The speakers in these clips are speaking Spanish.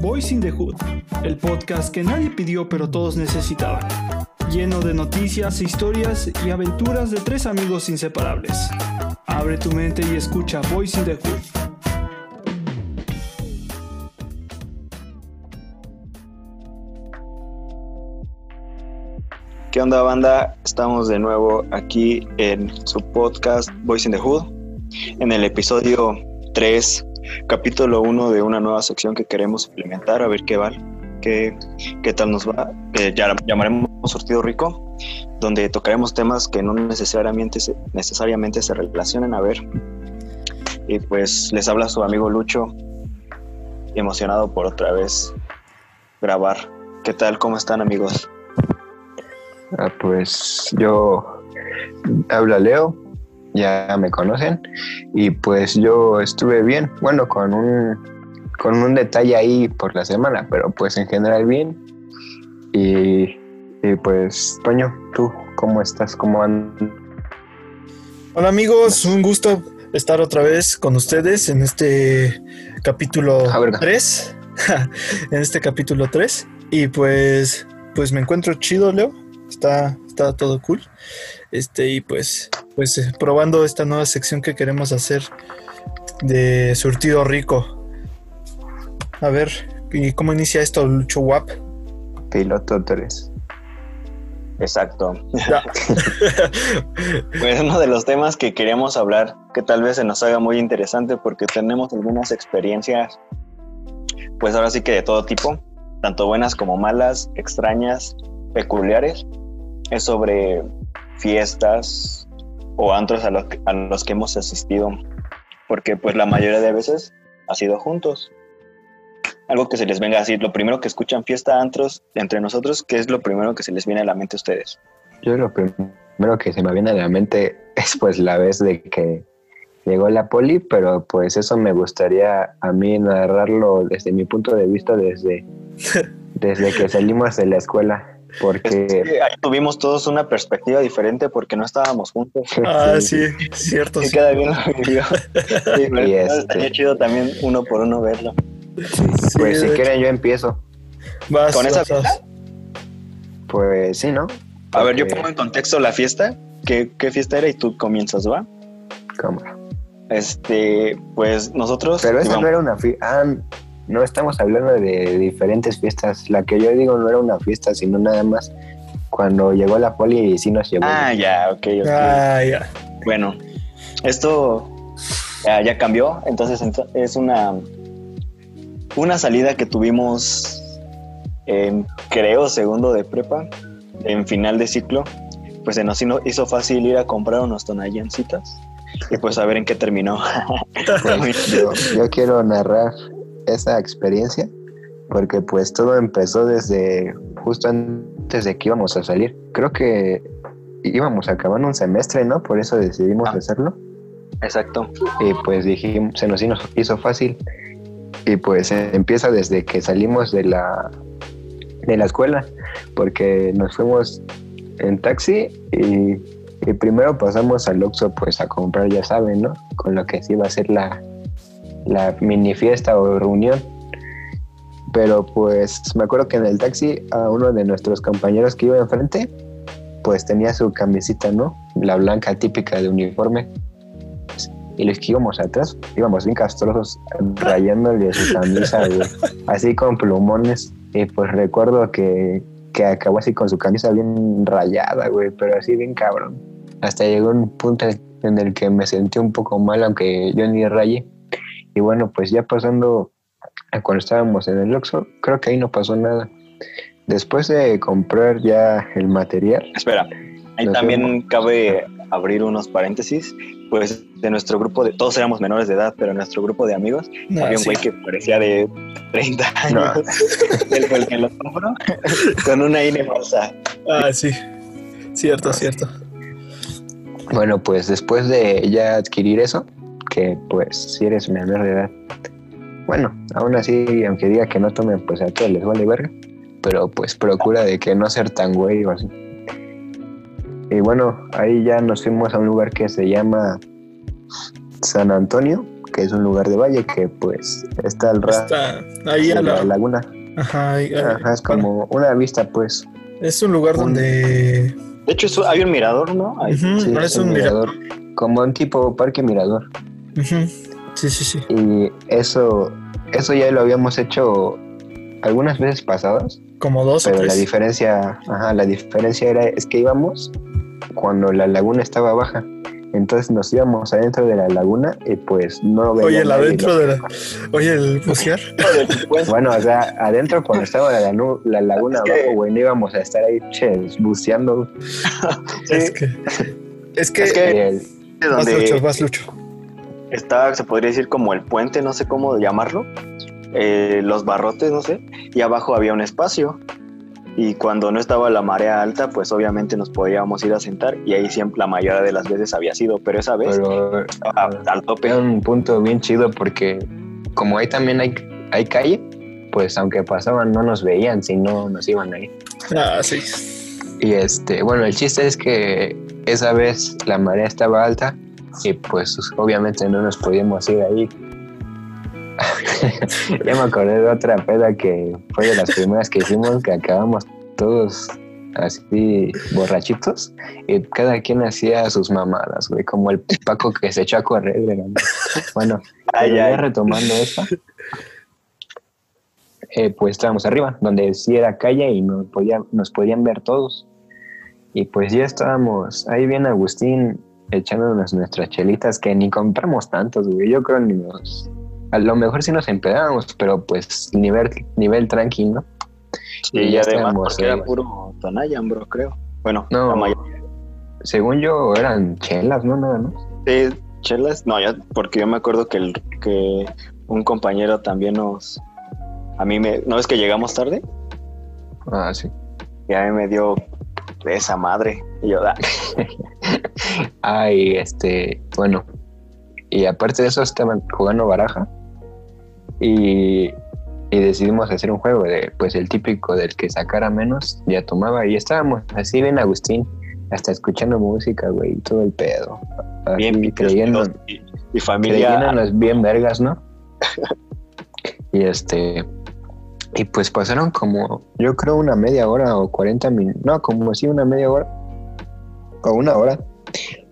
Voice in the Hood, el podcast que nadie pidió pero todos necesitaban, lleno de noticias, historias y aventuras de tres amigos inseparables. Abre tu mente y escucha Voice in the Hood. ¿Qué onda banda? Estamos de nuevo aquí en su podcast Voice in the Hood, en el episodio 3, capítulo 1 de una nueva sección que queremos implementar, a ver qué va, qué, qué tal nos va. Eh, ya llamaremos Surtido Rico, donde tocaremos temas que no necesariamente se, necesariamente se relacionen, a ver. Y pues les habla su amigo Lucho, emocionado por otra vez grabar. ¿Qué tal? ¿Cómo están amigos? Ah, pues yo habla Leo, ya me conocen, y pues yo estuve bien, bueno, con un, con un detalle ahí por la semana, pero pues en general bien. Y, y pues, Toño, ¿tú cómo estás? ¿Cómo andas? Hola amigos, un gusto estar otra vez con ustedes en este capítulo Ah, verga. 3. en este capítulo 3. Y pues, pues me encuentro chido, Leo. Está, está todo cool. Este, y pues, pues eh, probando esta nueva sección que queremos hacer de surtido rico. A ver, ¿y cómo inicia esto, Lucho Wap? Piloto 3. Exacto. Pues uno de los temas que queríamos hablar, que tal vez se nos haga muy interesante porque tenemos algunas experiencias, pues ahora sí que de todo tipo, tanto buenas como malas, extrañas, peculiares, es sobre fiestas o antros a los, que- a los que hemos asistido, porque pues la mayoría de veces ha sido juntos. Algo que se les venga a decir, lo primero que escuchan fiesta, antros, entre nosotros, ¿qué es lo primero que se les viene a la mente a ustedes? Yo lo primero que se me viene a la mente es pues la vez de que llegó la poli, pero pues eso me gustaría a mí narrarlo desde mi punto de vista desde, desde que salimos de la escuela, Es porque que ahí tuvimos todos una perspectiva diferente porque no estábamos juntos. Ah, sí, cierto. Y sí. cada bien lo vivió. Sí, pero Y este- estaría chido también uno por uno verlo. Sí, pues si quieren yo empiezo. Vas, ¿Con esa vas, vas. fiesta? Pues sí, ¿no? A ver, yo pongo en contexto la fiesta. ¿Qué, qué fiesta era? Y tú comienzas, ¿va? cámara. Este, pues nosotros. Pero esa no era una fiesta. Ah, no estamos hablando de diferentes fiestas. La que yo digo no era una fiesta, sino nada más cuando llegó la poli y sí nos llevó. Ah, ya, ok, ok. Ah, ya. Bueno, esto ya, ya cambió. Entonces ento- es una, una salida que tuvimos en, creo, segundo de prepa, en final de ciclo. Pues se nos hizo- hizo fácil ir a comprar unos tonallancitas y pues a ver en qué terminó. Pues, yo, yo quiero narrar esa experiencia porque pues todo empezó desde justo antes de que íbamos a salir. Creo que íbamos a acabar un semestre, ¿no? Por eso decidimos Ah. hacerlo. Exacto. Y pues dijimos, se nos hizo- fácil. Y pues empieza desde que salimos de la, de la escuela, porque nos fuimos en taxi y, y primero pasamos al Oxxo pues a comprar, ya saben, ¿no? Con lo que sí iba a ser la, la mini fiesta o reunión. Pero pues me acuerdo que en el taxi a uno de nuestros compañeros que iba enfrente, pues tenía su camisita, ¿no? La blanca típica de uniforme. Y los que íbamos atrás íbamos bien castrosos rayándole su camisa güey, así con plumones. Y pues recuerdo que, que acabó así con su camisa bien rayada güey pero así bien cabrón. Hasta llegó un punto en el que me sentí un poco mal aunque yo ni rayé y bueno pues ya pasando a cuando estábamos en el Oxxo creo que ahí no pasó nada después de comprar ya el material Espera, ahí también vemos. cabe abrir unos paréntesis. Pues de nuestro grupo de, todos éramos menores de edad, pero en nuestro grupo de amigos No, había un sí. güey que parecía de 30 No. años. Él fue el que lo compró con una INE falsa. Ah, sí. Cierto, cierto. Bueno, pues después de ya adquirir eso, que pues si eres menor de edad, bueno, aún así, aunque diga que no tomen, pues a todos les vale verga, pero pues procura de que no ser tan güey o así. Y bueno, ahí ya nos fuimos a un lugar que se llama San Antonio, que es un lugar de valle que pues está al ras Está ahí de a la la. laguna. Ajá, ahí- Ajá, es como una vista pues. Es un lugar un- donde. De hecho, hay un mirador, ¿no? Ujú, Sí, es un mirador. Como un tipo parque mirador. Sí, sí, sí. Y eso, eso ya lo habíamos hecho algunas veces pasadas, Como dos o pero la diferencia, ajá, la diferencia era es que íbamos cuando la laguna estaba baja. Entonces nos íbamos adentro de la laguna y pues no lo Oye, el adentro de la. Oye, el bucear. Bueno, o sea, adentro cuando estaba la, la laguna Es que- abajo, güey, no íbamos a estar ahí ches, buceando. Sí, Es que. Es que. Es que- el- Vas, Lucho, donde vas, Lucho. Está, se podría decir como el puente, no sé cómo llamarlo, eh, los barrotes, no sé, y abajo había un espacio. Y cuando no estaba la marea alta, pues obviamente nos podíamos ir a sentar y ahí siempre la mayoría de las veces había sido, pero esa vez pero estaba al tope. era un punto bien chido porque como ahí también hay, hay calle, pues aunque pasaban no nos veían, si no nos iban ahí. Ah, sí. Y este, bueno, el chiste es que esa vez la marea estaba alta y pues obviamente no nos podíamos ir ahí. ya me acordé de otra peda que fue de las primeras que hicimos, que acabamos todos así borrachitos y cada quien hacía sus mamadas, güey, como el Paco que se echó a correr. Bueno, Ay, ay. retomando eso, eh, pues estábamos arriba, donde sí era calle y nos, podía, nos podían ver todos. Y pues ya estábamos ahí bien Agustín echándonos nuestras chelitas que ni compramos tantos, güey. Yo creo ni nos... A lo mejor sí nos empedábamos, pero pues nivel, nivel tranquilo. Sí, y ya además porque era puro Tonayan, bro, creo. Bueno, No. la mayoría. Según yo eran chelas, ¿no? Nada más. Sí, chelas, no, ya, porque yo me acuerdo que, el, que un compañero también nos... A mí me... ¿No es que llegamos tarde? Ah, sí. Y a mí me dio esa madre. Y yo, ah, Ay, este, bueno. Y aparte de eso estaban jugando baraja. Y, y decidimos hacer un juego de, pues el típico del que sacara menos, ya tomaba. Y estábamos así bien Agustín, hasta escuchando música, güey, todo el pedo. Así, bien creyendo, y, y familia. creyéndonos bien vergas, ¿no? y este, y pues pasaron como, yo creo una media hora o 40 minutos, no, como así una media hora o una hora.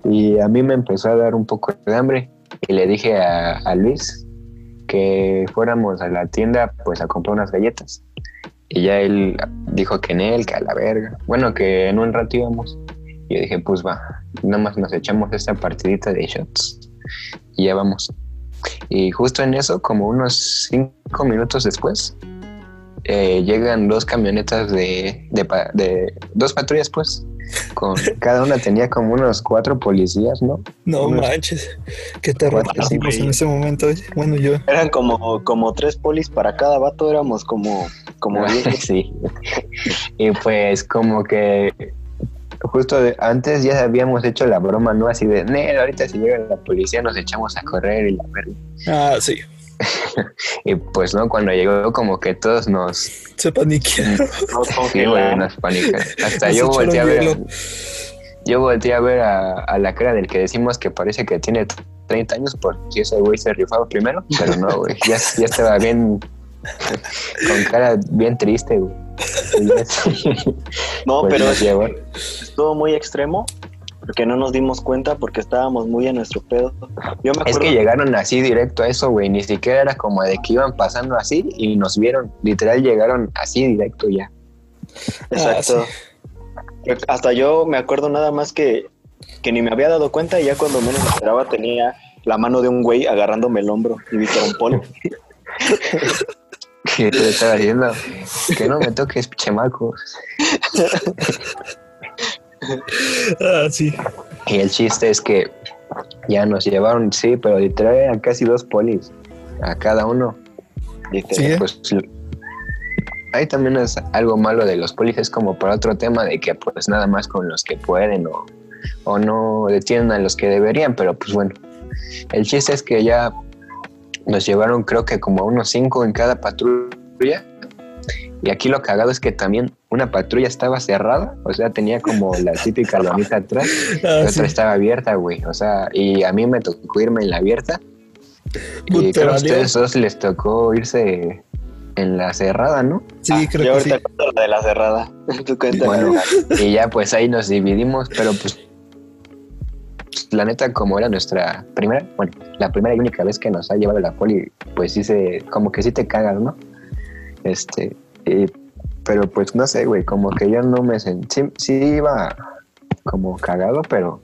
Y a mí me empezó a dar un poco de hambre y le dije a, a Luis que fuéramos a la tienda pues a comprar unas galletas. Y ya él dijo que en él, que a la verga. Bueno, que en un rato íbamos. Y yo dije, pues va, nada más nos echamos esta partidita de shots y ya vamos. Y justo en eso, como unos cinco minutos después, eh, llegan dos camionetas de, de, dos patrullas, pues, con cada una tenía como unos cuatro policías, ¿no? No Unos- manches. Qué terror en ese momento. oye. Bueno, yo. Eran como, como tres polis para cada vato, éramos como, como diez. sí. Y pues como que justo de- antes ya habíamos hecho la broma, ¿no? Así de, "Nel, ahorita si llega la policía nos echamos a correr y la verga". Ah, sí. Y pues no, cuando llegó como que todos nos, Se paniquearon. Nos sí, güey, nos panican. Hasta Nos yo volteé a ver, hielo. yo volteé a ver a, a la cara del que decimos que parece que tiene 30 años porque ese güey se rifaba primero, pero no, güey, ya, ya estaba bien, con cara bien triste, güey. No, pues pero llevó. estuvo muy extremo porque no nos dimos cuenta porque estábamos muy en nuestro pedo. Yo me acuerdo Es que llegaron así directo a eso, güey. Ni siquiera era como de que iban pasando así y nos vieron. Literal llegaron así directo ya. Exacto. Hasta yo me acuerdo nada más que, que ni me había dado cuenta y ya cuando menos me esperaba tenía la mano de un güey agarrándome el hombro y vi que era un polo. Que te estaba diciendo que no me toques, chemaco. Ah, sí. Y el chiste es que ya nos llevaron, sí, pero literal eran casi dos polis a cada uno. Dice, Sí. Pues ahí también es algo malo de los polis, es como para otro tema de que pues nada más con los que pueden o, o no detienen a los que deberían, pero pues bueno. El chiste es que ya nos llevaron creo que como a unos cinco en cada patrulla. Y aquí lo cagado es que también una patrulla estaba cerrada, o sea, tenía como la típica lonita atrás, y Ah, otra sí. estaba abierta, güey. O sea, y a mí me tocó irme en la abierta Y creo a ustedes dos les tocó irse en la cerrada, ¿no? Sí, Ah, creo yo que ahorita sí. cuento la de la cerrada. Tú. Bueno, y ya pues ahí nos dividimos, pero pues la neta como era nuestra primera, bueno, la primera y única vez que nos ha llevado la poli, pues sí se, como que sí te cagas, ¿no? Este, y- pero pues no sé, güey, como que yo no me sentí, sí, sí iba como cagado, pero,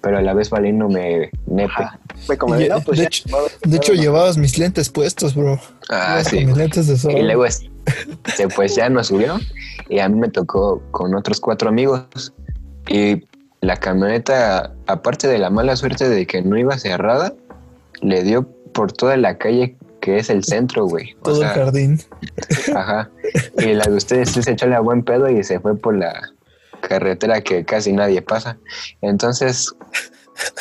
pero a la vez valiéndome nepe. Ajá. Fue como Y, de, no, pues de ya, hecho- De hecho, vamos. llevabas mis lentes puestos, bro. Ah, sí. Con mis lentes de sol. Y luego es- pues ya nos subieron y a mí me tocó con otros cuatro amigos y la camioneta, aparte de la mala suerte de que no iba cerrada, le dio por toda la calle que es el centro, güey. O todo sea, el jardín. ajá. Y la de ustedes se echó la buen pedo y se fue por la carretera que casi nadie pasa. Entonces,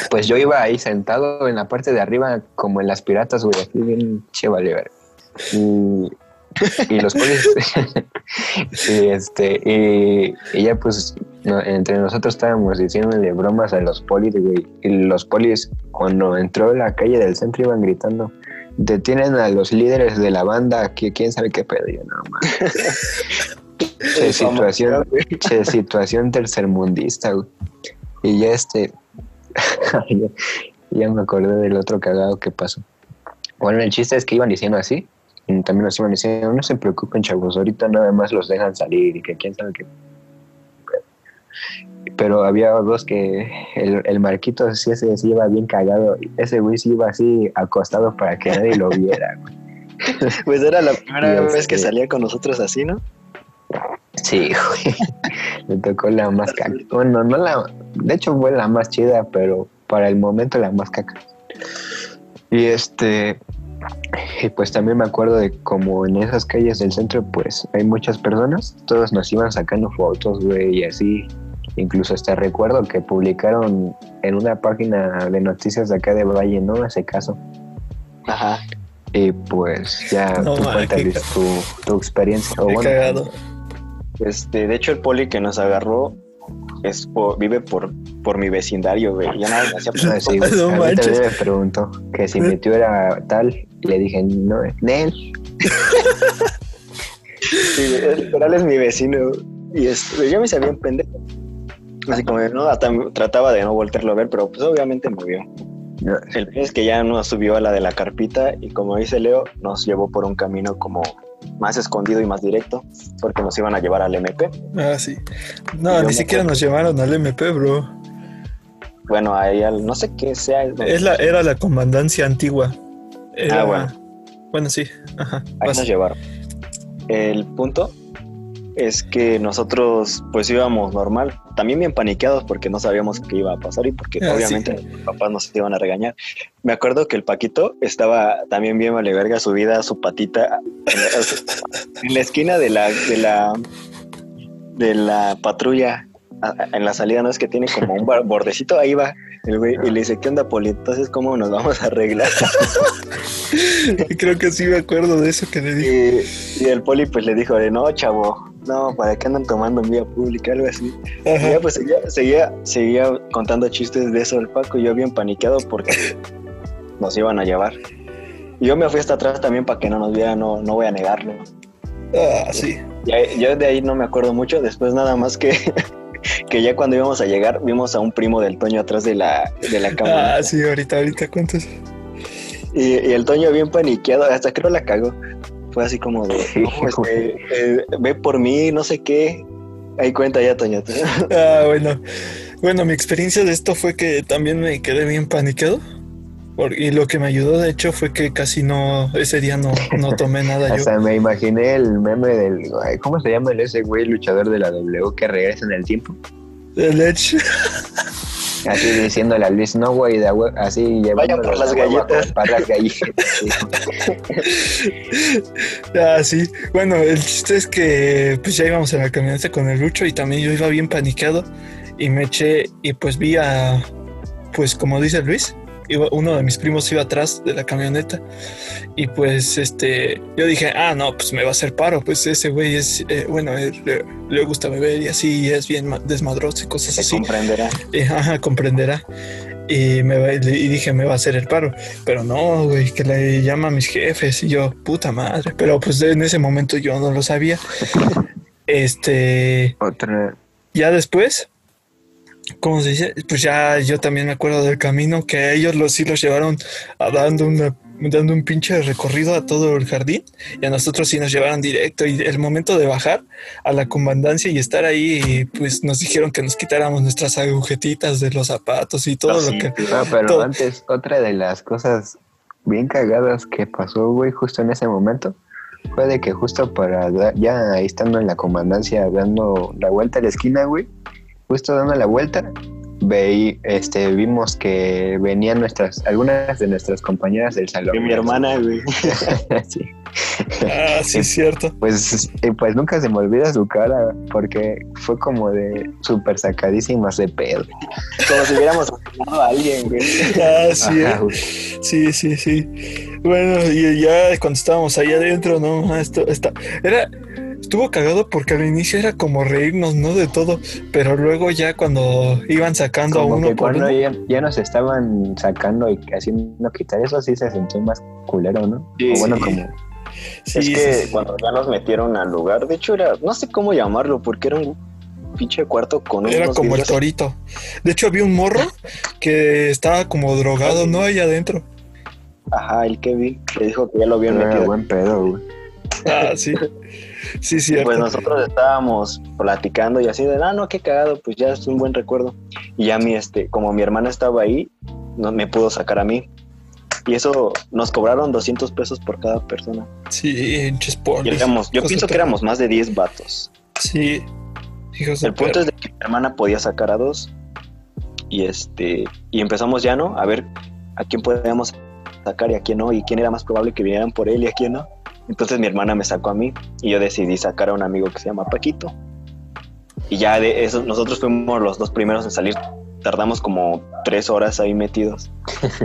pues yo iba ahí sentado en la parte de arriba como en las piratas, güey, así bien chévere, ver. Y, y los polis, y este, y, y ya pues no- entre nosotros estábamos diciéndole bromas a los polis, güey. Y los polis, cuando entró a la calle del centro, iban gritando. Detienen a los líderes de la banda, que quién sabe qué pedo, yo no mames. Che, situación, che, situación tercermundista, güey. Y ya este. ya, ya me acordé del otro cagado que pasó. Bueno, el chiste es que iban diciendo así. Y también nos iban diciendo, no se preocupen, chavos, ahorita nada más los dejan salir y que quién sabe qué. Pero había dos que el, el Marquito sí, ese sí iba bien cagado. Ese güey sí iba así acostado para que nadie lo viera. Pues era la primera vez este- que salía con nosotros así, ¿no? Sí, güey. Me tocó la más caca. Bueno, no la. De hecho, fue la más chida, pero para el momento la más caca. Y este. Y pues también me acuerdo de como en esas calles del centro, pues hay muchas personas. Todos nos iban sacando fotos, güey, y así. Incluso hasta recuerdo que publicaron en una página de noticias de acá de Valle, ¿no? Ese caso. Ajá. Y pues ya No, tú cuéntales tu, tu experiencia. O bueno, cagado. Este, de hecho, el poli que nos agarró es por- vive por, por mi vecindario, güey. Ya nada, me hacía Ah, sí. No a mí manches. también me preguntó que si mi tío era tal. Y le dije, no, Nel. Sí, es- literal es mi vecino. Y este, yo me sabía un pendejo. Así como, no, hasta trataba de no voltearlo a ver, pero pues obviamente me vio. No, El es que ya nos subió a la de la carpita y como dice Leo, nos llevó por un camino como más escondido y más directo, porque nos iban a llevar al MP. Ah, sí. No, ni siquiera acuerdo. nos llevaron al MP, bro. Bueno, ahí al, no sé qué sea. Es la, era la comandancia antigua. Era- Ah, bueno. Bueno, sí. Ajá. Ahí vas. nos llevaron. El punto es que nosotros pues íbamos normal, también bien paniqueados porque no sabíamos qué iba a pasar y porque Ah, obviamente mis papás nos iban a regañar. Me acuerdo que el Paquito estaba también bien vale verga subida su patita en la, en la esquina de la de la de la patrulla a- a- en la salida, ¿no? Es que tiene como un bordecito, ahí va el güey y le dice, ¿qué onda, Poli? Entonces, ¿cómo nos vamos a arreglar? Creo que sí me acuerdo de eso que le dije. Y, y el poli pues le dijo de no, chavo, no, ¿para qué andan tomando en vía pública? Algo así. Y ya pues seguía, seguía, seguía contando chistes de eso el Paco y yo bien paniqueado porque nos iban a llevar. Y yo me fui hasta atrás también para que no nos vieran, no, no voy a negarlo. Ah, sí. Y yo de ahí no me acuerdo mucho, después nada más que, que ya cuando íbamos a llegar vimos a un primo del Toño atrás de la, de la cámara. Ah, sí, ahorita, ahorita cuentas. Y, y el Toño bien paniqueado, hasta creo la cagó. Fue así como de, no, este, eh, ve por mí, no sé qué. Ahí cuenta ya, Toño. Ah, bueno. Bueno, mi experiencia de esto fue que también me quedé bien paniqueado. Y lo que me ayudó, de hecho, fue que casi no, ese día no, no tomé nada yo. Hasta me imaginé el meme del. ay, ¿Cómo se llama el ese güey luchador de la W que regresa en el tiempo? El Edge. Así diciéndole a Luis, no, güey, así llevando por las galletas. Para las galletas. sí. Ah, sí. Bueno, el chiste es que pues ya íbamos en la camioneta con el Lucho y también yo iba bien paniqueado y me eché y pues vi a, pues como dice Luis, iba, uno de mis primos iba atrás de la camioneta y pues este, yo dije, ah, no, pues me va a hacer paro, pues ese güey es, eh, bueno, él, le, le gusta beber y así y es bien ma- desmadroso y cosas Se así. comprenderá. Eh, ajá, comprenderá. Y, me, va- y dije, me va a hacer el paro. Pero no, güey, que le llama a mis jefes. Y yo, puta madre. Pero pues en ese momento yo no lo sabía. Este, Otra, ya después, ¿cómo se dice? Pues ya yo también me acuerdo del camino que ellos los, sí los llevaron a dando una dando un pinche recorrido a todo el jardín y a nosotros sí nos llevaron directo y el momento de bajar a la comandancia y estar ahí pues nos dijeron que nos quitáramos nuestras agujetitas de los zapatos y todo Ah, lo sí, que No, pero Todo. antes, otra de las cosas bien cagadas que pasó, güey, justo en ese momento, fue de que justo para ya estando en la comandancia, dando la vuelta a la esquina, güey, justo dando la vuelta, veí, este, vimos que venían nuestras, algunas de nuestras compañeras del salón. Que mi hermana, güey. sí. ah sí es cierto Pues, y pues nunca se me olvida su cara, porque fue como de súper sacadísimas de pedo. Como si hubiéramos asesinado a alguien, güey. ah sí Ajá, eh. güey. sí sí sí bueno y ya cuando estábamos ahí adentro no esto está era estuvo cagado porque al inicio era como reírnos no de todo pero luego ya cuando iban sacando a uno que por cuando uno ya, ya nos estaban sacando y haciendo quitar eso, sí se sintió más culero, ¿no? Sí, o bueno, sí. como sí, es que sí. cuando ya nos metieron al lugar, de hecho era, no sé cómo llamarlo, porque era un pinche cuarto con Era unos como el torito. De hecho, había un morro que estaba como drogado, ¿no? Ahí adentro. Ajá, el Kevin, que dijo que ya lo habían era metido. buen pedo, güey. Ah, sí. Sí, cierto. pues nosotros estábamos platicando y así de, ah, no, qué cagado, pues ya es un buen recuerdo. Y ya mi, este, como mi hermana estaba ahí, no me pudo sacar a mí. Y eso nos cobraron 200 pesos por cada persona. Sí, hinches Y éramos, yo pienso que éramos más de 10 vatos. Sí. Hijos El punto es de que mi hermana podía sacar a dos. Y este, y empezamos ya, ¿no? A ver a quién podíamos sacar y a quién no, y quién era más probable que vinieran por él y a quién no. Entonces mi hermana me sacó a mí y yo decidí sacar a un amigo que se llama Paquito. Y ya de eso, nosotros fuimos los dos primeros en salir. Tardamos como tres horas ahí metidos.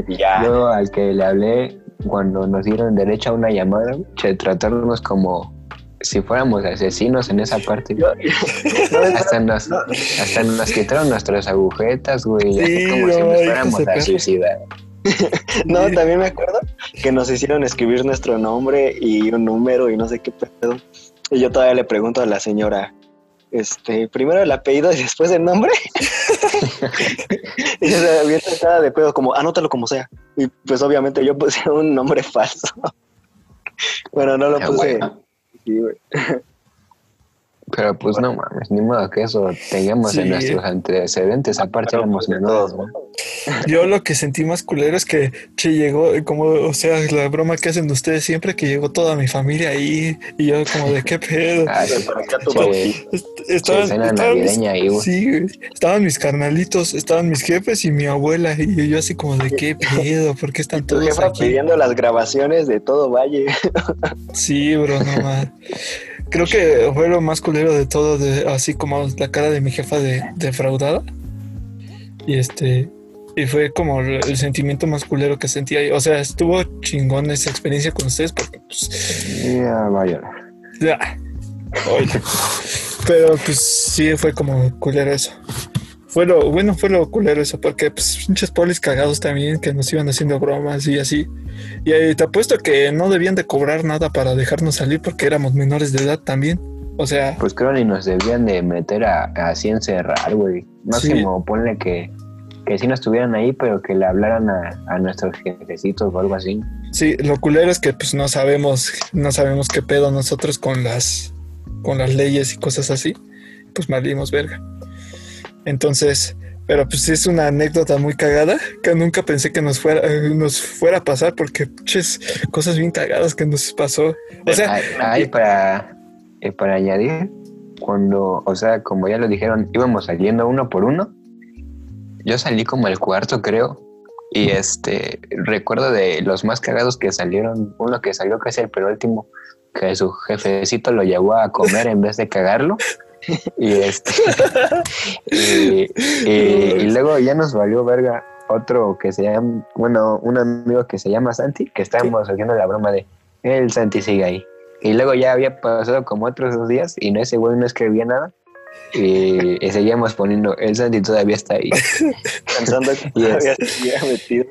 Y ya. Yo al que le hablé cuando nos dieron derecho a una llamada, che, tratarnos como si fuéramos asesinos en esa parte. Yo- No, es- Hasta nos, no. hasta nos quitaron nuestras agujetas, güey. Sí, como si nos fuéramos a suicidar. No, también me acuerdo que nos hicieron escribir nuestro nombre y un número y no sé qué pedo. Y yo todavía le pregunto a la señora, este, primero el apellido y después el nombre. y se bien tratada de pedo, como, anótalo como sea. Y pues obviamente yo puse un nombre falso. bueno, no lo Ah, puse. bueno. Sí, güey. Pero pues no mames, ni modo que eso tengamos Sí. en nuestros antecedentes. Aparte Pero, éramos ¿no? Yo lo que sentí más culero es que, che, llegó, como, o sea, la broma que hacen ustedes siempre, que llegó toda mi familia ahí, y yo como de qué pedo. Ah, sí, che, Estaban, mis- sí, estaban carnalitos, estaban mis jefes y mi abuela, y yo así como de qué pedo, ¿por qué están todos jefa aquí? pidiendo las grabaciones de todo Valle. Sí, bro, no más. Creo que fue lo más culero de todo, de, así como la cara de mi jefa de defraudada. Y este, y fue como el, el sentimiento más culero que sentí ahí. O sea, estuvo chingón esa experiencia con ustedes porque, pues, Ya va a llorar. ya. Oye. Pero pues sí fue como culero eso. Fue lo, bueno, fue lo culero eso, porque pues pinches polis cagados también que nos iban haciendo bromas y así. Y ahí te apuesto que no debían de cobrar nada para dejarnos salir porque éramos menores de edad también. O sea, Pues creo ni nos debían de meter a, así encerrar, güey. Máximo ponle que, que sí nos estuvieran ahí, pero que le hablaran a, a nuestros jefecitos o algo así. sí, lo culero es que pues no sabemos, no sabemos qué pedo nosotros con las, con las leyes y cosas así. Pues malimos verga. Entonces, pero pues es una anécdota muy cagada que nunca pensé que nos fuera, eh, nos fuera a pasar porque pinches cosas bien cagadas que nos pasó. O sea, Ay, ay, para, eh, para añadir, cuando, o sea, como ya lo dijeron, íbamos saliendo uno por uno. Yo salí como el cuarto, creo. Y este, recuerdo de los más cagados que salieron, uno que salió casi el penúltimo, que su jefecito lo llevó a comer en vez de cagarlo. Y este, y, y- y luego ya nos valió verga otro que se llama, bueno, un amigo que se llama Santi, que estábamos haciendo la broma de el Santi sigue ahí. Y luego ya había pasado como otros dos días y no ese güey no escribía nada. Y, y seguíamos poniendo, el Santi todavía está ahí. Pensando que todavía se hubiera metido.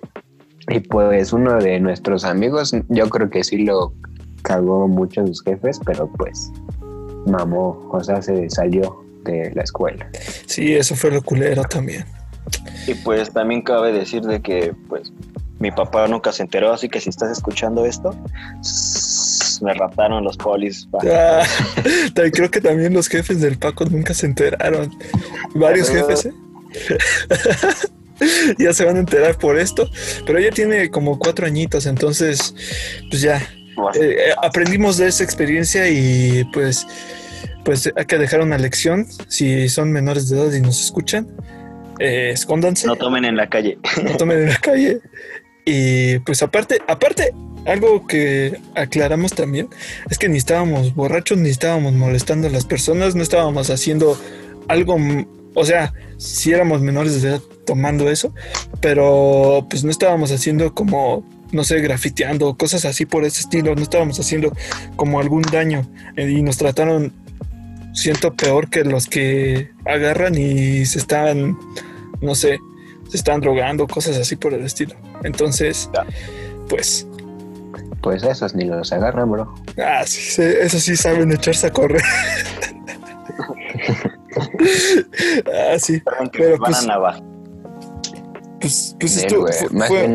Y pues uno de nuestros amigos, yo creo que sí lo cagó mucho sus jefes, pero pues mamó, o sea, se salió de la escuela. Sí, eso fue lo culero también. Y pues también cabe decir de que pues mi papá nunca se enteró, así que si estás escuchando esto, me raptaron los polis. Ah, también creo que también los jefes del Paco nunca se enteraron. Varios Pero- jefes, ¿eh? ya se van a enterar por esto, pero ella tiene como cuatro añitos, entonces, pues ya, eh, eh, aprendimos de esa experiencia y pues, pues hay que dejar una lección. Si son menores de edad y nos escuchan, eh, escóndanse, No no, tomen en la calle. tomen en la calle. Y pues aparte, aparte, algo que aclaramos también es que ni estábamos borrachos, ni estábamos molestando a las personas, no estábamos haciendo algo, o sea, si éramos menores de edad tomando eso, pero pues no estábamos haciendo como, no sé, grafiteando, cosas así por ese estilo, no estábamos haciendo como algún daño eh, y nos trataron, siento, peor que los que agarran y se están, no sé, se están drogando, cosas así por el estilo. Entonces, pues, Pues esos ni los agarran, bro. ah, sí, se- eso sí saben echarse a correr. ah, sí, Pero, van pues, a pues, pues Nel, esto fue-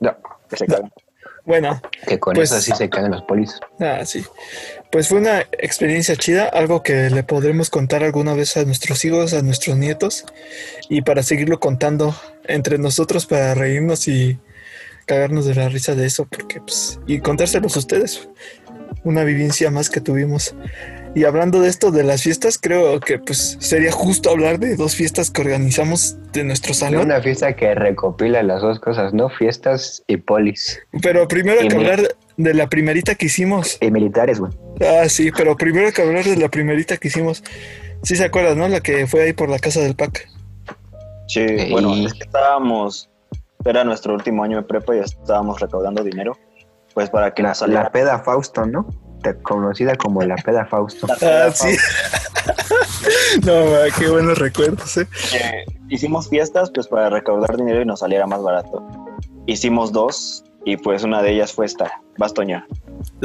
no, Que se cagan. Bueno, que con Pues- eso sí se caen los polis. ah, sí. Pues fue una experiencia chida, algo que le podremos contar alguna vez a nuestros hijos, a nuestros nietos, y para seguirlo contando entre nosotros para reírnos y cagarnos de la risa de eso, porque pues, y contárselos a ustedes. Una vivencia más que tuvimos. Y hablando de esto de las fiestas, creo que pues sería justo hablar de dos fiestas que organizamos de nuestro salón. una fiesta que recopila las dos cosas, ¿no? Fiestas y polis. Pero primero hay que hablar de la primerita que hicimos. Y militares, güey. Ah, sí, pero primero hay que hablar de la primerita que hicimos. Sí se acuerdan, ¿no? La que fue ahí por la casa del PAC. Sí, bueno, es que estábamos, era nuestro último año de prepa y estábamos recaudando dinero, pues para que La, nos saliera. la peda Fausto, ¿no? Conocida como la peda Fausto. Ah, sí. no, ma, qué buenos recuerdos, ¿eh? Eh, hicimos fiestas pues para recaudar dinero y nos saliera más barato. Hicimos dos y pues una de ellas fue esta, Bastoña.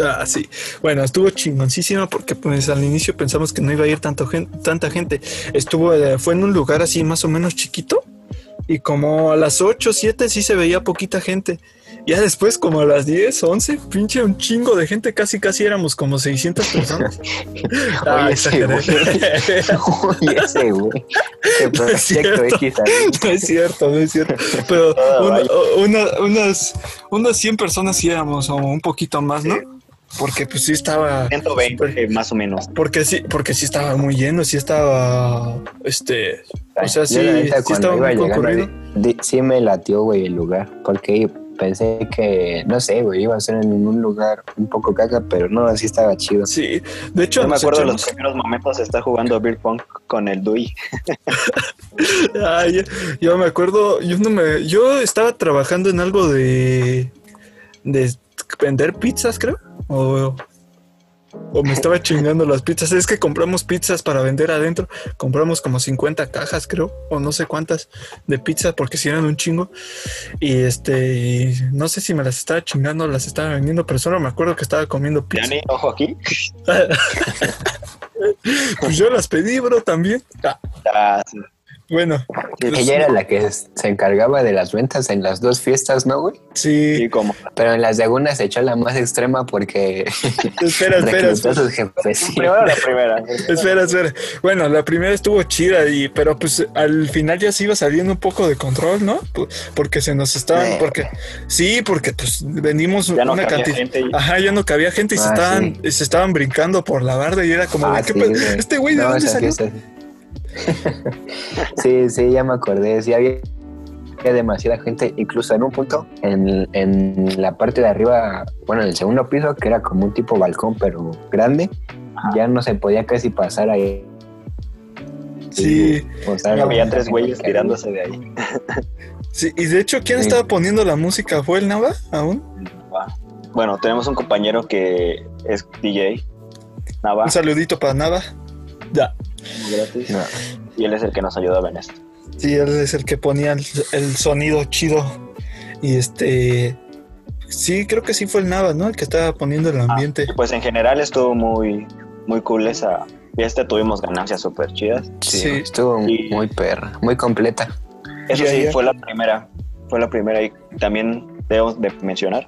Ah, sí. Bueno, estuvo chingoncísima porque pues al inicio pensamos que no iba a ir tanto gen- tanta gente. Estuvo, eh, fue en un lugar así más o menos chiquito y como a las 8, 7 sí se veía poquita gente. Ya después como a las 10, 11, pinche un chingo de gente, casi casi éramos como 600 personas. Ah, Oye, exageré. Oye, ese, güey. No es cierto. X. No es cierto, no es cierto. Pero Ah, una- una- unas, unas 100 personas sí éramos o un poquito más, ¿no? Porque pues sí estaba... 120 más o menos. Porque sí, porque sí estaba muy lleno, sí estaba, este, o sea, sí, sí estaba muy concurrido. sí me latió, güey, el lugar. Porque pensé que, no sé, güey, iba a ser en un lugar un poco caca, pero no, así estaba chido. Sí, de hecho, Yo me acuerdo de echamos- los primeros momentos está jugando Beer Pong con el Dui. Ay, yo me acuerdo, yo no me, yo estaba trabajando en algo de, de vender pizzas, creo, o, o me estaba chingando las pizzas. Es que compramos pizzas para vender adentro, compramos como 50 cajas, creo, o no sé cuántas de pizza, porque si eran un chingo. Y este, no sé si me las estaba chingando o las estaba vendiendo, pero solo me acuerdo que estaba comiendo pizza. Yani, ojo aquí. pues yo las pedí, bro, también. Ah. Bueno, pues, Ella era la que se encargaba de las ventas en las dos fiestas, ¿no, güey? sí. Sí, como Pero en la segunda se echó la más extrema porque Espera, espera, sus jefes. sí. primero la primera. Espera, espera. Bueno, la primera estuvo chida, y, pero pues al final ya se iba saliendo un poco de control, ¿no? Porque se nos estaban, Eh. porque sí, porque pues vendimos Ya no una cantidad. gente y- Ajá, ya no cabía gente y se Ah, estaban, y se estaban brincando por la barda y era como, Ah, de, ¿qué sí, pedo? güey. este güey de No, dónde salió? fiesta- sí, sí, ya me acordé. Sí, había había demasiada gente, incluso en un punto, en, en la parte de arriba, bueno, en el segundo piso, que era como un tipo balcón, pero grande, ya no se podía casi pasar ahí. Sí, O sea, mucha tres güeyes había. tirándose de ahí. sí, y de hecho, ¿quién Sí. estaba poniendo la música? ¿Fue el Nava aún? Bueno, tenemos un compañero que es DJ, Nava. Un saludito para Nava. Ya. Gratis. Y él es el que nos ayudaba en esto. Sí, él es el que ponía el, el sonido chido. Y este. Sí, creo que sí fue el Nava, ¿no? El que estaba poniendo el ambiente. Ah, pues en general estuvo muy, muy cool esa fiesta. Tuvimos ganancias súper chidas. Sí, Sí. estuvo Y- muy perra, muy completa. Eso sí, fue la primera. Fue la primera. Y también debemos de mencionar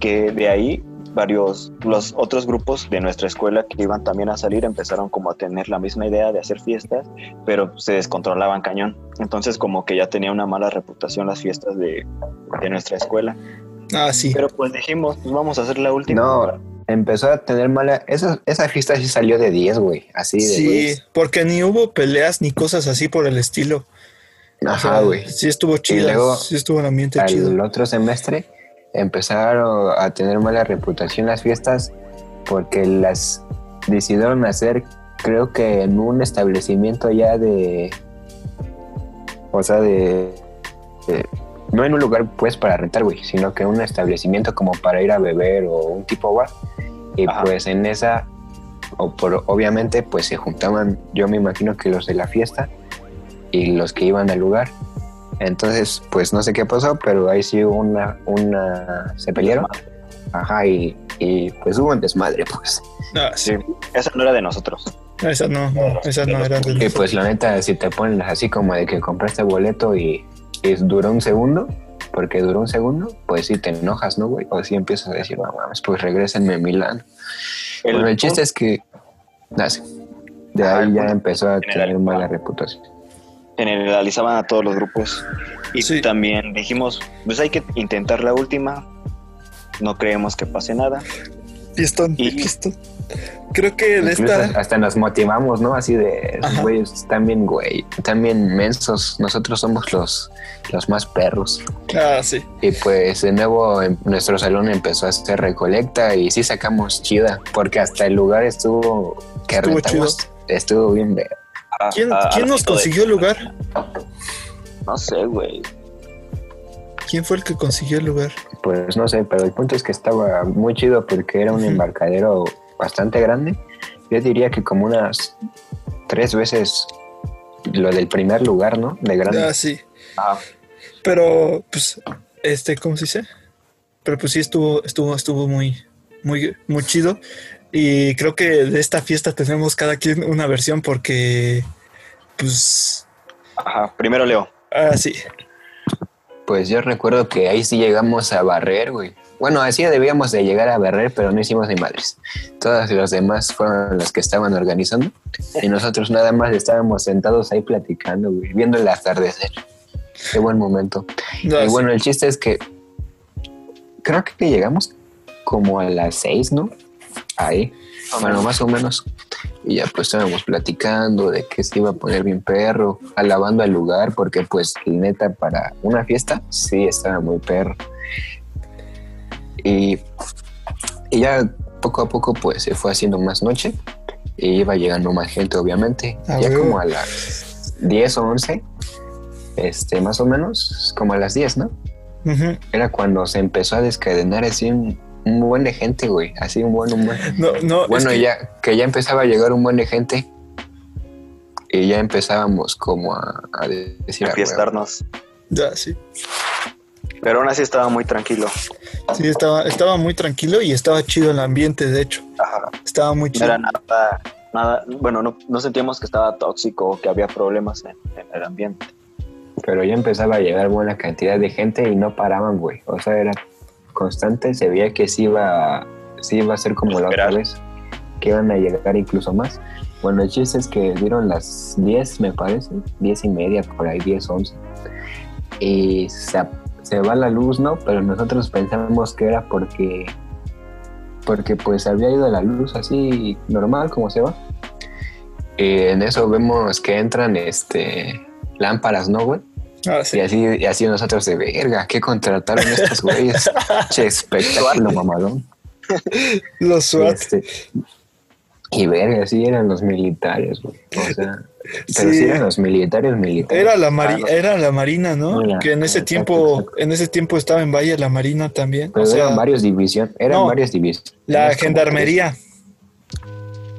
que de ahí varios, los otros grupos de nuestra escuela que iban también a salir empezaron como a tener la misma idea de hacer fiestas, pero se descontrolaban cañón. Entonces como que ya tenía una mala reputación las fiestas de, de nuestra escuela. Ah, sí. Pero pues dijimos, pues vamos a hacer la última. No, empezó a tener mala. Esa, esa fiesta sí salió de 10, güey. Así de. Sí, porque ni hubo peleas ni cosas así por el estilo. O Ajá, sea, güey. Sí estuvo chido. sí estuvo el ambiente chido. Al otro semestre empezaron a tener mala reputación las fiestas porque las decidieron hacer, creo que en un establecimiento ya de. O sea, de. de- no en un lugar pues para rentar, güey, sino que un establecimiento como para ir a beber o un tipo bar. Y Ajá. pues en esa, o por, obviamente, pues se juntaban, yo me imagino que los de la fiesta y los que iban al lugar. Entonces, pues no sé qué pasó, pero ahí sí hubo una, una, se pelearon. Ajá, y, y pues hubo un desmadre, pues. Ah, sí. Sí, esa no era de nosotros. Esa no, no, esa no era de Y nosotros. pues la neta, si te ponen así como de que compraste boleto y, y duró un segundo, porque duró un segundo, pues sí te enojas, ¿no, güey? O sí empiezas a decir, no mames, pues regrésenme a Milán. bueno, el chiste es que, sí. de ahí el ya empezó a tener mala reputación. Generalizaban a todos los grupos. Y Sí. también dijimos, pues hay que intentar la última. No creemos que pase nada. Fiestón, Y- fiestón. Creo que de Incluso esta. hasta nos motivamos, ¿no? Así de, güeyes, están bien, güey, están bien mensos, nosotros somos los, los más perros. Ah, sí. Y pues de nuevo en nuestro salón empezó a hacer recolecta y sí sacamos chida, porque hasta el lugar estuvo que Estuvo rentamos, estuvo bien ver. A- ¿Quién, a- quién al nos consiguió el lugar? No sé, güey. ¿Quién fue el que consiguió el lugar? Pues no sé, pero el punto es que estaba muy chido porque era un embarcadero bastante grande. Yo diría que como unas tres veces lo del primer lugar, ¿no? De grande. Ah, sí. Ah, Pero, pues, este, ¿cómo se dice? Pero pues sí estuvo, estuvo, estuvo muy, muy, muy chido. Y creo que de esta fiesta tenemos cada quien una versión porque, pues, ajá. Primero Leo. ah, sí. Pues yo recuerdo que ahí sí llegamos a barrer, güey. Bueno, así debíamos de llegar a barrer, pero no hicimos ni madres. Todas las demás fueron las que estaban organizando y nosotros nada más estábamos sentados ahí platicando, güey, viendo el atardecer. Qué buen momento. Ah, y sí. bueno, el chiste es que creo que llegamos como a las seis, ¿no? Ahí, bueno, más o menos. Y ya pues estábamos platicando de que se iba a poner bien perro, alabando al lugar, porque pues neta para una fiesta sí estaba muy perro. Y, y ya poco a poco pues se fue haciendo más noche y iba llegando más gente obviamente. Ah, ya huevo. como a las 10 o 11, este, más o menos, como a las 10, ¿no? Ujú. Era cuando se empezó a descadenar así un, un buen de gente, güey. Así un buen, un buen. No, no, Bueno, es que- ya que ya empezaba a llegar un buen de gente y ya empezábamos como a, a decir, A "Ah, fiestarnos. ya, sí. Pero aún así estaba muy tranquilo. Sí, estaba, estaba muy tranquilo y estaba chido el ambiente, de hecho. Ajá. Estaba muy No chido. era nada, nada, bueno, no, no sentíamos que estaba tóxico o que había problemas en, en el ambiente. pero ya empezaba a llegar buena cantidad de gente y no paraban, güey. O sea, era constante, se veía que sí iba, sí iba a ser como la otra vez, que iban a llegar incluso más. Bueno, el chiste es que dieron las 10, me parece, 10 y media, por ahí 10, 11. Y se, se va la luz, ¿no? Pero nosotros pensamos que era porque, porque pues había ido la luz así normal, como se va. Y en eso vemos que entran este lámparas, ¿no, güey? Ah, sí. Y así, y así nosotros de verga, ¿qué contrataron estos güeyes? che, espectáculo mamadón. Los Y, SWAT. este, y verga, sí eran los militares, güey. O sea, Pero sí, eran los militares, militares. Era la, mari era la Marina, ¿no? que en ese tiempo, en ese tiempo estaba en Valle la Marina también. Pero eran varios divisiones, eran varias divisiones. La gendarmería.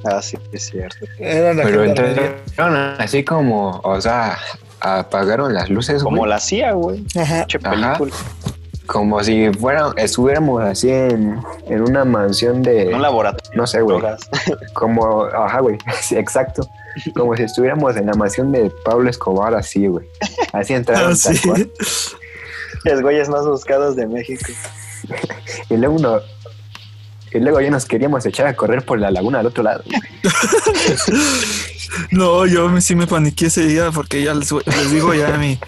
Ah, sí, es cierto. Era la Pero entraron así como, o sea, apagaron las luces. Como la CIA, güey. Ajá. Ajá. Como si fuera, estuviéramos así en, en una mansión de. Un laboratorio. No sé, güey. Como, ajá, güey. exacto. Como si estuviéramos en la mansión de Pablo Escobar, así, güey. Así entraron. Ah, tal cual. Los güeyes más buscados de México. y luego uno, y luego ya nos queríamos echar a correr por la laguna al otro lado. No, yo sí me paniqué ese día porque ya les, digo ya, mi,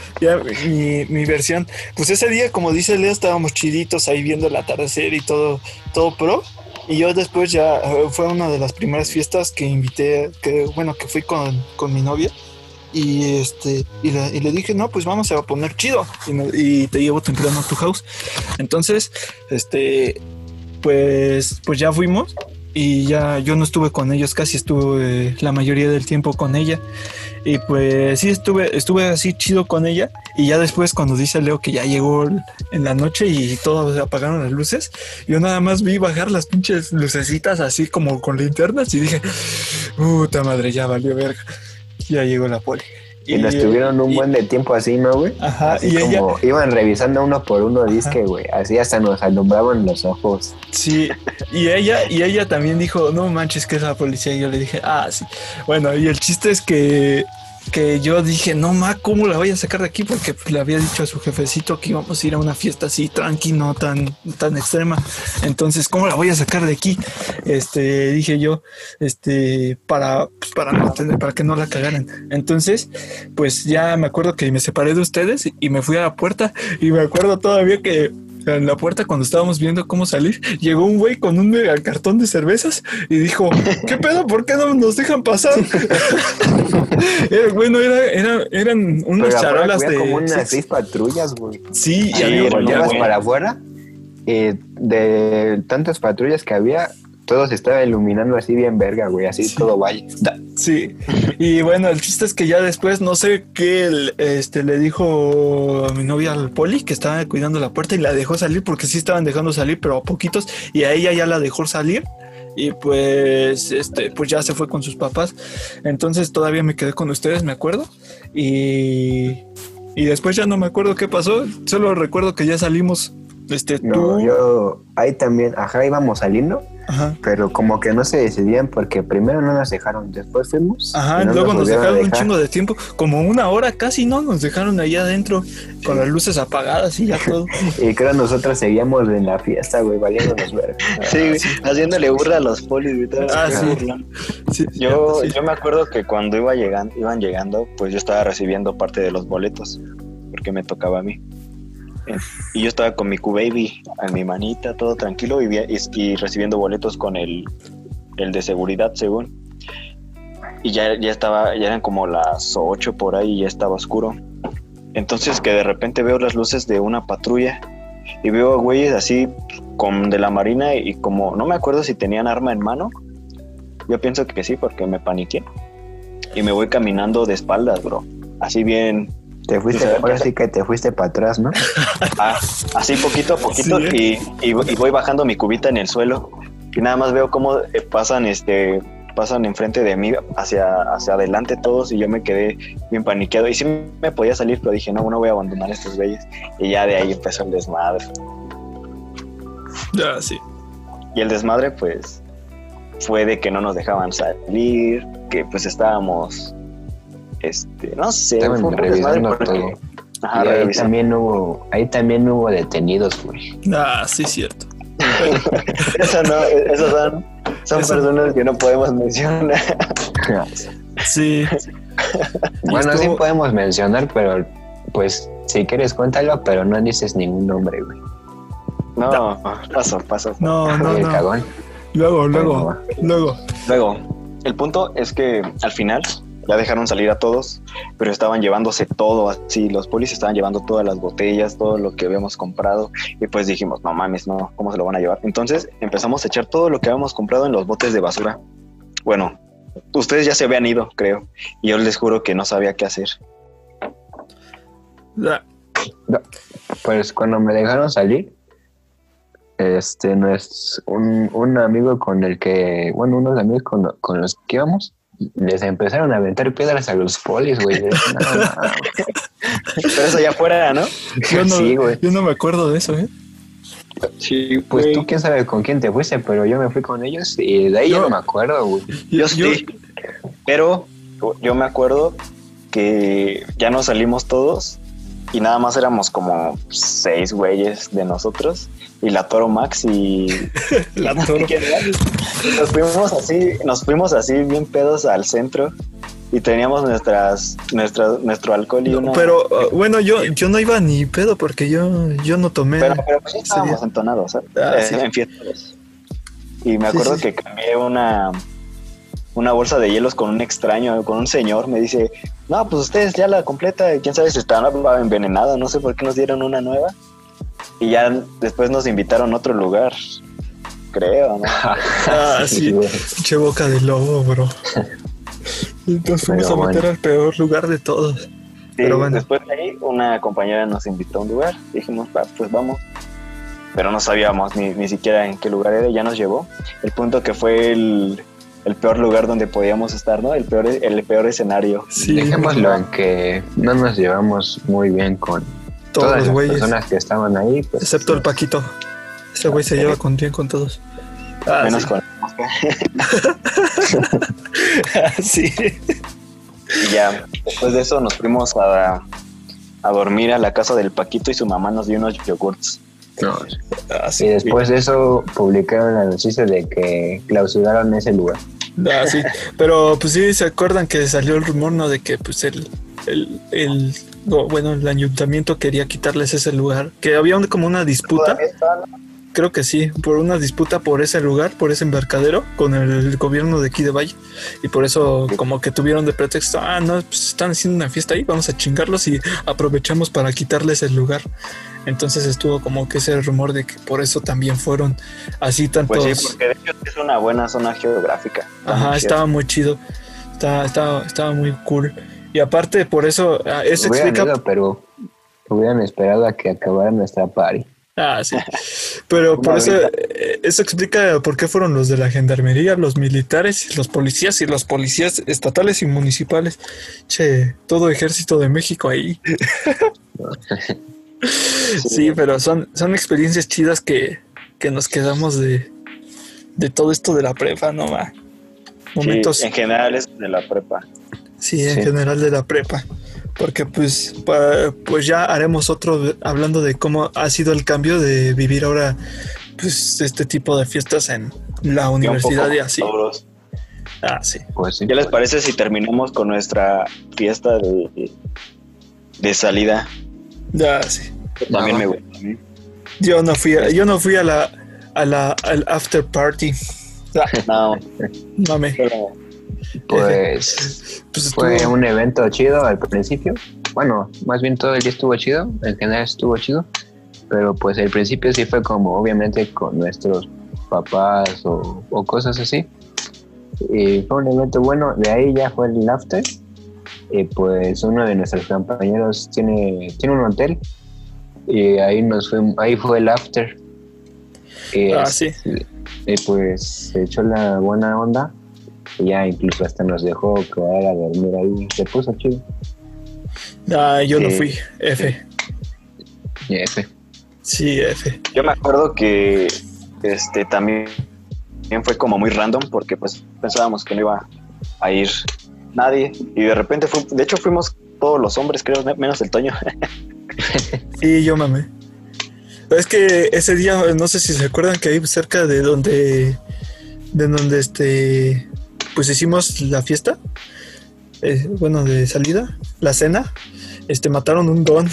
mi, versión. Pues ese día, como dice Leo, estábamos chiditos ahí viendo el atardecer y todo, todo pro. Y yo después ya eh, fue una de las primeras fiestas que invité, que bueno, que fui con, con mi novia. Y este y le, dije, no, pues vamos a poner chido. Y, y te llevo temprano a tu house. Entonces, este pues, pues ya fuimos y ya yo no estuve con ellos, casi estuve la mayoría del tiempo con ella. Y pues sí, estuve, estuve así chido con ella. Y ya después, cuando dice Leo que ya llegó en la noche y todos apagaron las luces, yo nada más vi bajar las pinches lucecitas así como con linternas y dije, puta madre, ya valió verga. Ya llegó la poli. Y, nos tuvieron un buen de tiempo así, ¿no, güey? Ajá, y como iban revisando uno por uno disque, güey. Así hasta nos alumbraban los ojos. Sí, y ella, y ella también dijo, no manches que es la policía. Y yo le dije, ah, sí. Bueno, y el chiste es que que yo dije, no ma, ¿cómo la voy a sacar de aquí? Porque le había dicho a su jefecito que íbamos a ir a una fiesta así tranqui, no tan, tan extrema. Entonces, ¿cómo la voy a sacar de aquí? Este, dije yo, este, para, pues, para, para que no la cagaran. Entonces, pues ya me acuerdo que me separé de ustedes y me fui a la puerta y me acuerdo todavía que en la puerta cuando estábamos viendo cómo salir, llegó un güey con un mega cartón de cervezas y dijo, ¿qué pedo? ¿Por qué no nos dejan pasar? bueno, era, eran unas charolas de... como unas seis patrullas, güey. Sí, y había para afuera, eh, de tantas patrullas que había, todo se estaba iluminando así bien verga, güey, así todo valle. Sí, y bueno, el chiste es que ya después no sé qué este, le dijo a mi novia al poli que estaba cuidando la puerta y la dejó salir porque sí estaban dejando salir, pero a poquitos, y a ella ya la dejó salir. Y pues este pues ya se fue con sus papás. Entonces todavía me quedé con ustedes me acuerdo. Y y después ya no me acuerdo qué pasó. Solo recuerdo que ya salimos este no, yo ahí también ajá íbamos saliendo pero como que no se decidían porque primero no nos dejaron, después fuimos. Ajá, luego nos dejaron un chingo de tiempo, como una hora casi, ¿no? Nos dejaron ahí adentro con las luces apagadas y ya todo. y creo nosotros seguíamos en la fiesta, güey, valiéndonos ver. sí, haciéndole burla a los polis Ah, sí. yo, yo me acuerdo que cuando iba llegando, iban llegando, pues yo estaba recibiendo parte de los boletos, porque me tocaba a mí. Y yo estaba con mi Q-Baby en mi manita, todo tranquilo, y, y, recibiendo boletos con el, el, de seguridad, según. Y ya, ya estaba, ya eran como las 8 por ahí y ya estaba oscuro. Entonces que de repente veo las luces de una patrulla y veo a güeyes así con de la marina y como no me acuerdo si tenían arma en mano. Yo pienso que sí porque me paniqué. Y me voy caminando de espaldas, bro. Así bien te fuiste, ahora sí que te fuiste para atrás, ¿no? Ah, así poquito a poquito y, y, voy bajando mi cubita en el suelo y nada más veo cómo eh, pasan este pasan enfrente de mí hacia, hacia adelante todos y yo me quedé bien paniqueado y sí me podía salir pero dije no, no voy a abandonar estos belles y ya de ahí empezó el desmadre. Ya, sí. Y el desmadre pues fue de que no nos dejaban salir, que pues estábamos este, no sé, revisando todo. ahí también hubo, ahí también hubo detenidos, güey. Ah, sí, cierto. eso no, esos son, son personas que no podemos mencionar. sí. Bueno, sí podemos mencionar, pero pues si quieres cuéntalo, pero no dices ningún nombre, güey. No, paso, paso. No, no, no. Luego, luego, luego. Luego, el punto es que al final ya dejaron salir a todos, pero estaban llevándose todo así, los polis estaban llevando todas las botellas, todo lo que habíamos comprado y pues dijimos, no mames, no, ¿cómo se lo van a llevar? Entonces empezamos a echar todo lo que habíamos comprado en los botes de basura. Bueno, ustedes ya se habían ido, creo. Y yo les juro que no sabía qué hacer. Pues cuando me dejaron salir, este, no es un, un amigo con el que, bueno, unos amigos con, con los que íbamos, les empezaron a aventar piedras a los polis, güey. No, no, Pero eso ya fuera, ¿no? Yo no, Sí, güey. yo no me acuerdo de eso, ¿eh? Sí, Pues tú quién sabe con quién te fuiste, pero yo me fui con ellos y de ahí Yo- yo no me acuerdo, güey. Yo sí. Pero yo me acuerdo que ya nos salimos todos y nada más éramos como seis güeyes de nosotros y la Toro Max y La Toro. Nos fuimos así, nos fuimos así bien pedos al centro y teníamos nuestras, nuestra, nuestro alcohol y una. Pero uh, bueno, yo, yo no iba ni pedo porque yo, yo no tomé. pero, pero pues estábamos entonados, ¿eh? Ah, Eh, sí. en fiestas. Y me Sí, acuerdo sí. que cambié una una bolsa de hielos con un extraño, con un señor, me dice, no, pues ustedes ya la completa, quién sabe si estaba envenenada, no sé por qué nos dieron una nueva. Y ya después nos invitaron a otro lugar, creo, ¿no? Ah, sí. Che boca de lobo, bro. Y nos fuimos Pero a meter bueno. al peor lugar de todos. Sí, Pero bueno. Después de ahí, una compañera nos invitó a un lugar. Dijimos, "Va, pues vamos. Pero no sabíamos ni, ni siquiera en qué lugar era. Ya nos llevó. El punto que fue el, el peor lugar donde podíamos estar, ¿no? El peor, el peor escenario. Sí, Dejémoslo en que no nos llevamos muy bien con todos todas los las güeyes. personas que estaban ahí. Pues, Excepto el Paquito. Ese güey se lleva con bien con todos. Ah, menos sí. con sí. Y ya, después de eso nos fuimos a, a dormir a la casa del Paquito y su mamá nos dio unos yogurts. No. Y después de eso publicaron la noticia de que clausuraron ese lugar. Ah, sí. Pero pues sí, se acuerdan que salió el rumor, ¿no? De que pues el, el, el no, bueno, el ayuntamiento quería quitarles ese lugar. Que había como una disputa. Todavía está, ¿no? Creo que sí, por una disputa por ese lugar, por ese embarcadero con el gobierno de aquí de Valle. Y por eso como que tuvieron de pretexto, ah, no, pues están haciendo una fiesta ahí, vamos a chingarlos y aprovechamos para quitarles el lugar. Entonces estuvo como que ese rumor de que por eso también fueron así tantos... Pues sí, porque de hecho es una buena zona geográfica. Ajá, estaba muy chido. Estaba, estaba, estaba muy cool. Y aparte, por eso, ah, eso Hubieran explica. ido, pero hubieran esperado a que acabara nuestra party. Ah, sí. Pero por eso, eh, eso explica por qué fueron los de la gendarmería, los militares, los policías y los policías estatales y municipales. Che, todo ejército de México ahí. Sí, pero son, son experiencias chidas que, que nos quedamos de, de todo esto de la prepa, ¿no? Va. Momentos. Sí, en general es de la prepa. Sí, en Sí. general de la prepa. Porque pues, pues ya haremos otro hablando de cómo ha sido el cambio de vivir ahora pues este tipo de fiestas en la universidad y así. duros. Ah, sí. Pues sí. ¿Qué les parece si terminamos con nuestra fiesta de, de salida? Ya, sí. También Ah. me gusta. a mí. Yo no fui a, yo no fui a la a la al after party. Ah, No, mame. pero Pues Pues fue un evento chido al principio. Bueno, más bien todo el día estuvo chido. En general estuvo chido. Pero pues al principio sí fue como obviamente con nuestros papás o, o cosas así. Y fue un evento bueno. De ahí ya fue el after. Y pues uno de nuestros compañeros tiene, tiene un hotel. Y ahí nos fuimos, ahí fue el after. Y, Ah, sí. y pues se echó la buena onda. Y ya incluso hasta nos dejó quedar a dormir ahí. Se puso chido. Ah, yo no fui. F. Y ese. Sí, F. yo me acuerdo que este también también fue como muy random porque pues pensábamos que no iba a ir nadie y de repente fue, de hecho fuimos todos los hombres creo menos el Toño Sí, yo mamé. Es que ese día, no sé si se acuerdan que ahí cerca de donde, de donde este, pues hicimos la fiesta, eh, bueno, de salida, la cena, este, mataron un don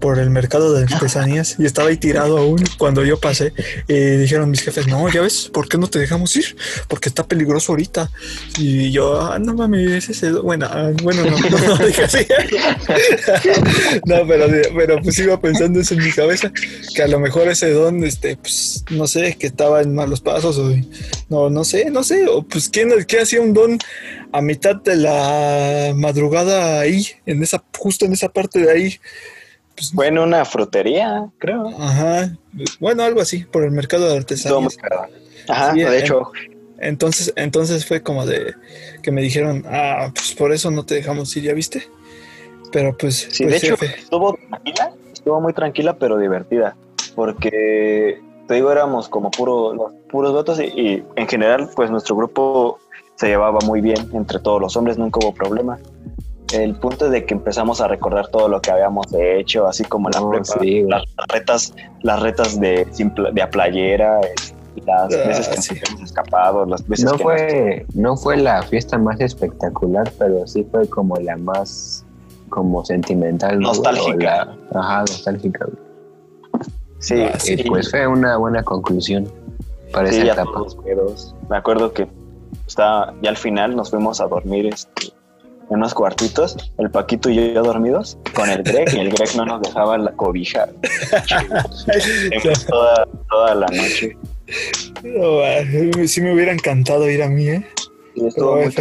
por el mercado de artesanías y estaba ahí tirado aún cuando yo pasé. Y dijeron mis jefes, no, ya ves, ¿por qué no te dejamos ir? Porque está peligroso ahorita. Y yo, ah, no mames, ese Bueno, ah, bueno, no, no, dije así. no, pero, pero pues iba pensando eso en mi cabeza, que a lo mejor ese don, este, pues, no sé, que estaba en malos pasos o no, no sé, no sé, o pues, ¿quién, ¿qué hacía un don a mitad de la madrugada ahí, en esa, justo en esa parte de ahí. Pues, bueno, una frutería, creo. Ajá. Bueno, algo así, por el mercado de artesanías. Ajá, de hecho. entonces, entonces fue como de que me dijeron, ah, pues por eso no te dejamos ir, ¿ya viste? Pero pues. Sí, pues, de hecho, estuvo tranquila, estuvo muy tranquila, pero divertida. Porque te digo, éramos como puro, los puros votos y, y, en general, pues nuestro grupo se llevaba muy bien entre todos los hombres, nunca hubo problema. El punto es de que empezamos a recordar todo lo que habíamos hecho, así como la oh, las, retas, las retas de, de a playera, las ah, veces que nos hemos escapado, las veces no fue, no fue la fiesta más espectacular, pero sí fue como la más como sentimental, nostálgica, ajá, nostálgica. Sí, ah, y pues fue una buena conclusión para esa etapa. Me acuerdo que está, ya al final nos fuimos a dormir este, en unos cuartitos, el Paquito y yo dormidos, con el Greg, y el Greg no nos dejaba la cobija. toda, toda la noche. sí me hubiera encantado ir a mí, ¿eh? estuvo muy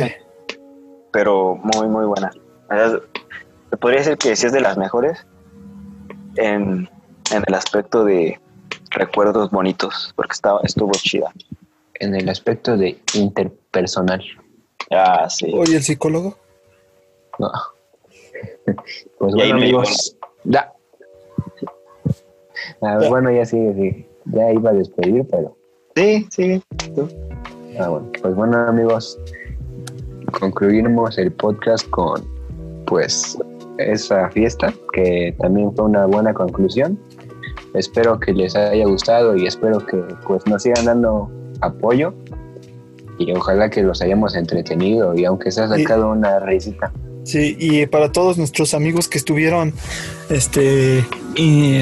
pero muy, muy buena. Te podría decir que sí es de las mejores en, en el aspecto de recuerdos bonitos, porque estaba, estuvo chida en el aspecto de interpersonal. Ah, sí. Oye, el psicólogo. No. Pues bueno, amigos. Ya. Ah, bueno, ya sigue, sí. Ya iba a despedir, pero. Sí, sí. Ah, bueno. Pues bueno, amigos. Concluimos el podcast con, pues, esa fiesta, que también fue una buena conclusión. Espero que les haya gustado y espero que, pues, nos sigan dando apoyo y ojalá que los hayamos entretenido y aunque se ha sacado una risita. Sí, y para todos nuestros amigos que estuvieron este y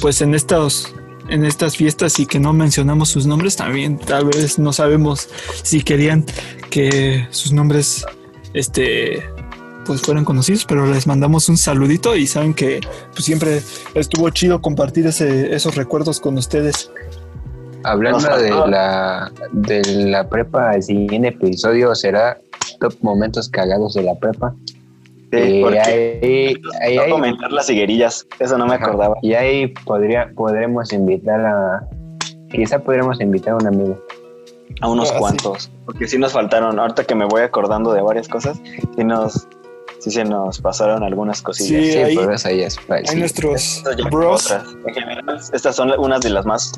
pues en estos en estas fiestas y que no mencionamos sus nombres, también tal vez no sabemos si querían que sus nombres este pues fueran conocidos, pero les mandamos un saludito y saben que pues siempre estuvo chido compartir ese, esos recuerdos con ustedes. Hablando de la, de la prepa, el siguiente episodio será top momentos cagados de la prepa. Sí, eh, ahí, no comentar las higuerillas, eso no me acordaba. Y ahí podría, podremos invitar a, quizá podremos invitar a un amigo. A unos ah, cuantos, porque sí nos faltaron, ahorita que me voy acordando de varias cosas, sí nos, sí se nos pasaron algunas cosillas. Sí, ahí, pues ahí es, hay nuestros bros. En general, estas son unas de las más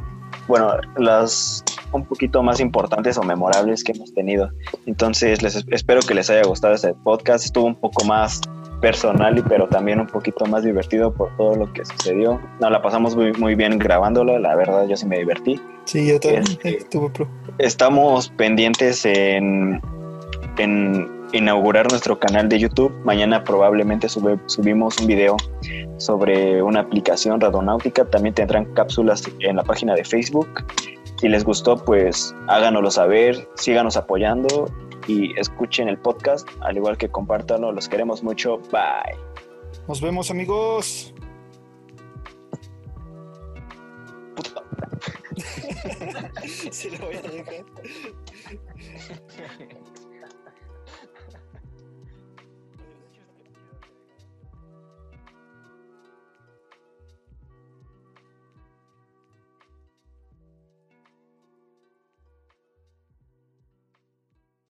bueno, las un poquito más importantes o memorables que hemos tenido. Entonces, les espero que les haya gustado este podcast. Estuvo un poco más personal y pero también un poquito más divertido por todo lo que sucedió. No, la pasamos muy, muy bien grabándolo, la verdad yo sí me divertí. Sí, yo también este, estuvo pro. Estamos pendientes en, en inaugurar nuestro canal de YouTube. Mañana probablemente subimos un video sobre una aplicación radonáutica. También tendrán cápsulas en la página de Facebook. Si les gustó, pues háganoslo saber, síganos apoyando y escuchen el podcast, al igual que compártanlo. Los queremos mucho. Bye. Nos vemos, amigos. voy a dejar.